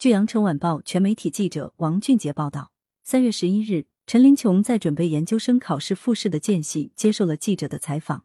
据羊城晚报全媒体记者王俊杰报道，三月十一日，陈林琼在准备研究生考试复试的间隙，接受了记者的采访。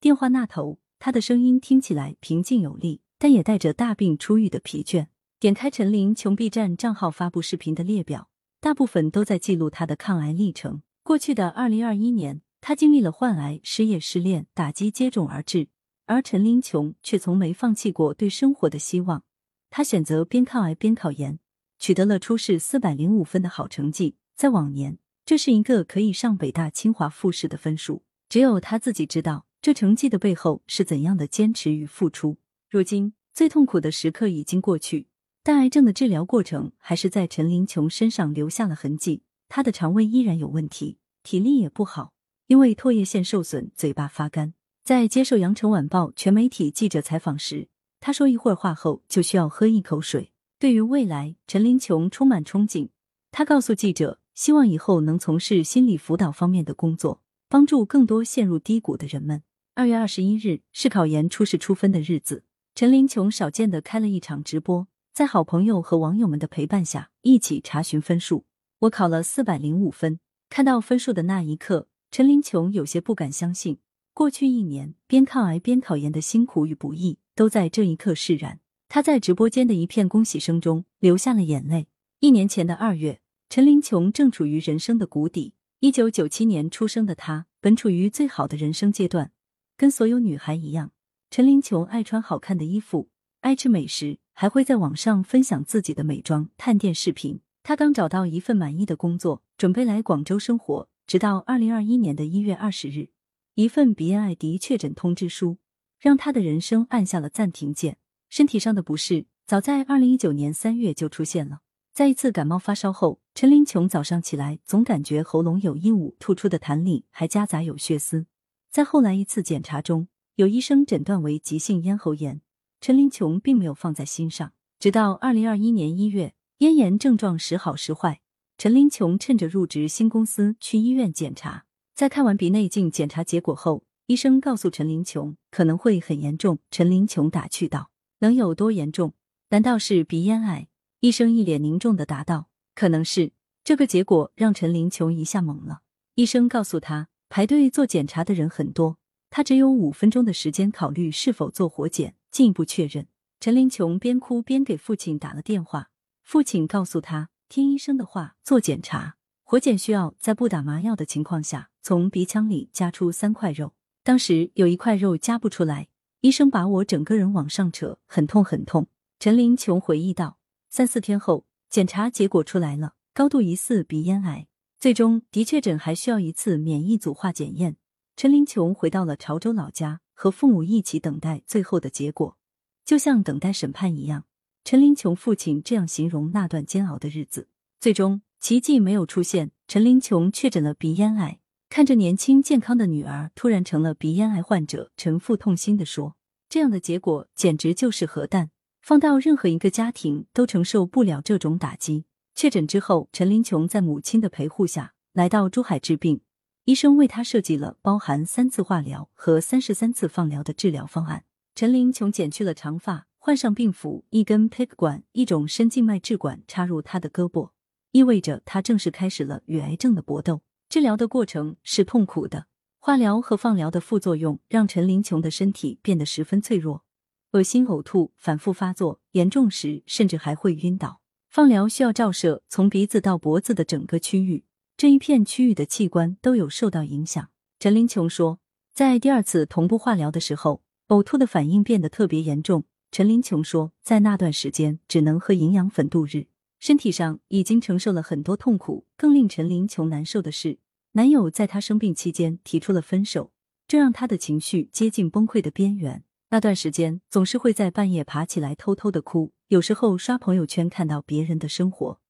电话那头，他的声音听起来平静有力，但也带着大病初愈的疲倦。点开陈林琼 B 站账号发布视频的列表，大部分都在记录他的抗癌历程。过去的二零二一年，他经历了患癌、失业、失恋，打击接踵而至，而陈林琼却从没放弃过对生活的希望。他选择边抗癌边考研，取得了初试四百零五分的好成绩。在往年，这是一个可以上北大清华复试的分数。只有他自己知道，这成绩的背后是怎样的坚持与付出。如今，最痛苦的时刻已经过去，但癌症的治疗过程还是在陈林琼身上留下了痕迹。他的肠胃依然有问题，体力也不好，因为唾液腺受损，嘴巴发干。在接受羊城晚报全媒体记者采访时。他说：“一会儿话后就需要喝一口水。”对于未来，陈林琼充满憧憬。他告诉记者：“希望以后能从事心理辅导方面的工作，帮助更多陷入低谷的人们。”二月二十一日是考研初试出分的日子，陈林琼少见的开了一场直播，在好朋友和网友们的陪伴下，一起查询分数。我考了四百零五分。看到分数的那一刻，陈林琼有些不敢相信，过去一年边抗癌边考研的辛苦与不易。都在这一刻释然。他在直播间的一片恭喜声中流下了眼泪。一年前的二月，陈林琼正处于人生的谷底。一九九七年出生的她，本处于最好的人生阶段。跟所有女孩一样，陈林琼爱穿好看的衣服，爱吃美食，还会在网上分享自己的美妆探店视频。她刚找到一份满意的工作，准备来广州生活。直到二零二一年的一月二十日，一份鼻咽癌的确诊通知书。让他的人生按下了暂停键。身体上的不适早在二零一九年三月就出现了。在一次感冒发烧后，陈林琼早上起来总感觉喉咙有异物，突出的痰里还夹杂有血丝。在后来一次检查中，有医生诊断为急性咽喉炎，陈林琼并没有放在心上。直到二零二一年一月，咽炎症状时好时坏，陈林琼趁着入职新公司去医院检查，在看完鼻内镜检查结果后。医生告诉陈林琼可能会很严重。陈林琼打趣道：“能有多严重？难道是鼻咽癌？”医生一脸凝重的答道：“可能是。”这个结果让陈林琼一下懵了。医生告诉他，排队做检查的人很多，他只有五分钟的时间考虑是否做活检，进一步确认。陈林琼边哭边给父亲打了电话，父亲告诉他，听医生的话做检查，活检需要在不打麻药的情况下，从鼻腔里夹出三块肉。当时有一块肉夹不出来，医生把我整个人往上扯，很痛很痛。陈林琼回忆道：“三四天后，检查结果出来了，高度疑似鼻咽癌，最终的确诊还需要一次免疫组化检验。”陈林琼回到了潮州老家，和父母一起等待最后的结果，就像等待审判一样。陈林琼父亲这样形容那段煎熬的日子。最终，奇迹没有出现，陈林琼确诊了鼻咽癌。看着年轻健康的女儿突然成了鼻咽癌患者，陈父痛心的说：“这样的结果简直就是核弹，放到任何一个家庭都承受不了这种打击。”确诊之后，陈林琼在母亲的陪护下来到珠海治病，医生为他设计了包含三次化疗和三十三次放疗的治疗方案。陈林琼剪去了长发，换上病服，一根 PICC 管，一种深静脉置管插入他的胳膊，意味着他正式开始了与癌症的搏斗。治疗的过程是痛苦的，化疗和放疗的副作用让陈林琼的身体变得十分脆弱，恶心、呕吐反复发作，严重时甚至还会晕倒。放疗需要照射从鼻子到脖子的整个区域，这一片区域的器官都有受到影响。陈林琼说，在第二次同步化疗的时候，呕吐的反应变得特别严重。陈林琼说，在那段时间只能喝营养粉度日。身体上已经承受了很多痛苦，更令陈林琼难受的是，男友在她生病期间提出了分手，这让她的情绪接近崩溃的边缘。那段时间，总是会在半夜爬起来偷偷的哭，有时候刷朋友圈看到别人的生活，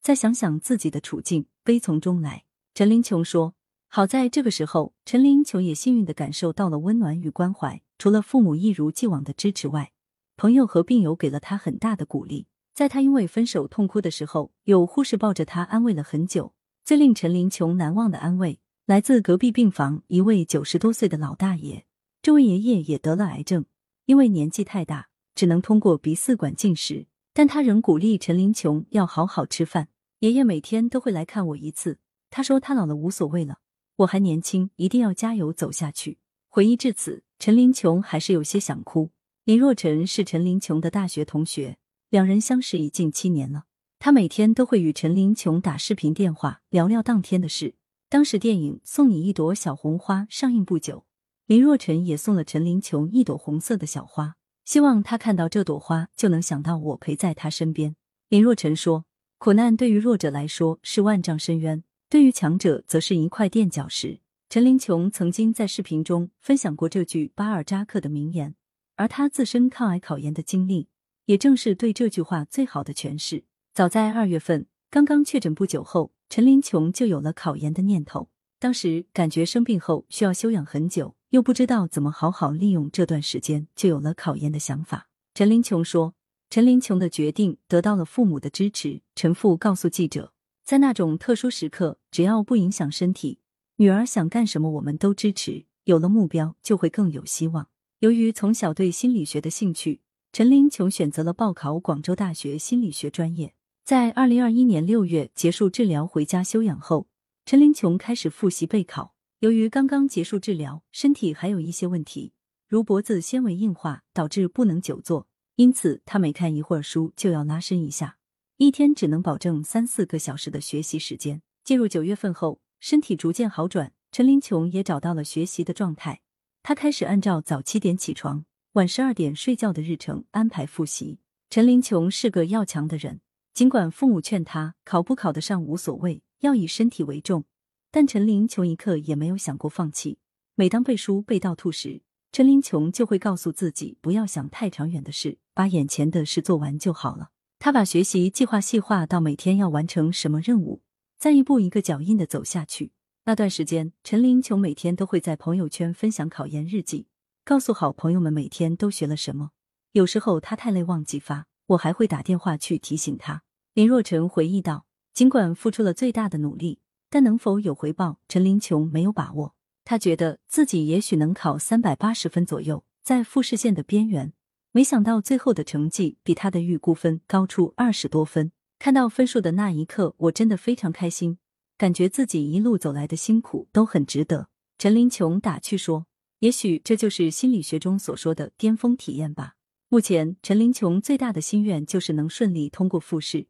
再想想自己的处境，悲从中来。陈林琼说：“好在这个时候，陈林琼也幸运的感受到了温暖与关怀，除了父母一如既往的支持外，朋友和病友给了她很大的鼓励。”在他因为分手痛哭的时候，有护士抱着他安慰了很久。最令陈林琼难忘的安慰，来自隔壁病房一位九十多岁的老大爷。这位爷爷也得了癌症，因为年纪太大，只能通过鼻饲管进食。但他仍鼓励陈林琼要好好吃饭。爷爷每天都会来看我一次，他说他老了无所谓了，我还年轻，一定要加油走下去。回忆至此，陈林琼还是有些想哭。林若晨是陈林琼的大学同学，两人相识已近七年了。他每天都会与陈林琼打视频电话，聊聊当天的事。当时电影《送你一朵小红花》上映不久，林若晨也送了陈林琼一朵红色的小花，希望他看到这朵花就能想到我陪在他身边。林若晨说：“苦难对于弱者来说是万丈深渊，对于强者则是一块垫脚石。”陈林琼曾经在视频中分享过这句巴尔扎克的名言，而他自身抗癌考研的经历，也正是对这句话最好的诠释。早在二月份，刚刚确诊不久后，陈林琼就有了考研的念头。当时感觉生病后需要休养很久，又不知道怎么好好利用这段时间，就有了考研的想法。陈林琼说：“陈林琼的决定得到了父母的支持。”陈父告诉记者：“在那种特殊时刻，只要不影响身体，女儿想干什么，我们都支持。有了目标，就会更有希望。”由于从小对心理学的兴趣，陈林琼选择了报考广州大学心理学专业。在二零二一年六月结束治疗回家休养后，陈林琼开始复习备考。由于刚刚结束治疗，身体还有一些问题，如脖子纤维硬化，导致不能久坐，因此他每看一会儿书就要拉伸一下，一天只能保证三四个小时的学习时间。进入九月份后，身体逐渐好转，陈林琼也找到了学习的状态。他开始按照早七点起床、晚十二点睡觉的日程安排复习。陈林琼是个要强的人。尽管父母劝他考不考得上无所谓，要以身体为重，但陈林琼一刻也没有想过放弃。每当背书背到吐时，陈林琼就会告诉自己不要想太长远的事，把眼前的事做完就好了。他把学习计划细化到每天要完成什么任务，再一步一个脚印的走下去。那段时间，陈林琼每天都会在朋友圈分享考研日记，告诉好朋友们每天都学了什么。有时候他太累忘记发，我还会打电话去提醒他。林若晨回忆道：“尽管付出了最大的努力，但能否有回报，陈林琼没有把握。他觉得自己也许能考三百八十分左右，在复试线的边缘。没想到最后的成绩比他的预估分高出二十多分。看到分数的那一刻，我真的非常开心，感觉自己一路走来的辛苦都很值得。”陈林琼打趣说：“也许这就是心理学中所说的巅峰体验吧。”目前，陈林琼最大的心愿就是能顺利通过复试。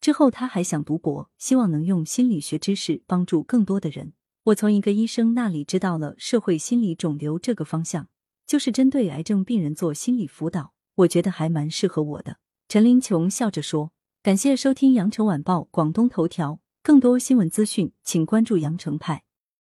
之后，他还想读博，希望能用心理学知识帮助更多的人。我从一个医生那里知道了社会心理肿瘤这个方向，就是针对癌症病人做心理辅导，我觉得还蛮适合我的。陈林琼笑着说：“感谢收听羊城晚报广东头条，更多新闻资讯，请关注羊城派。”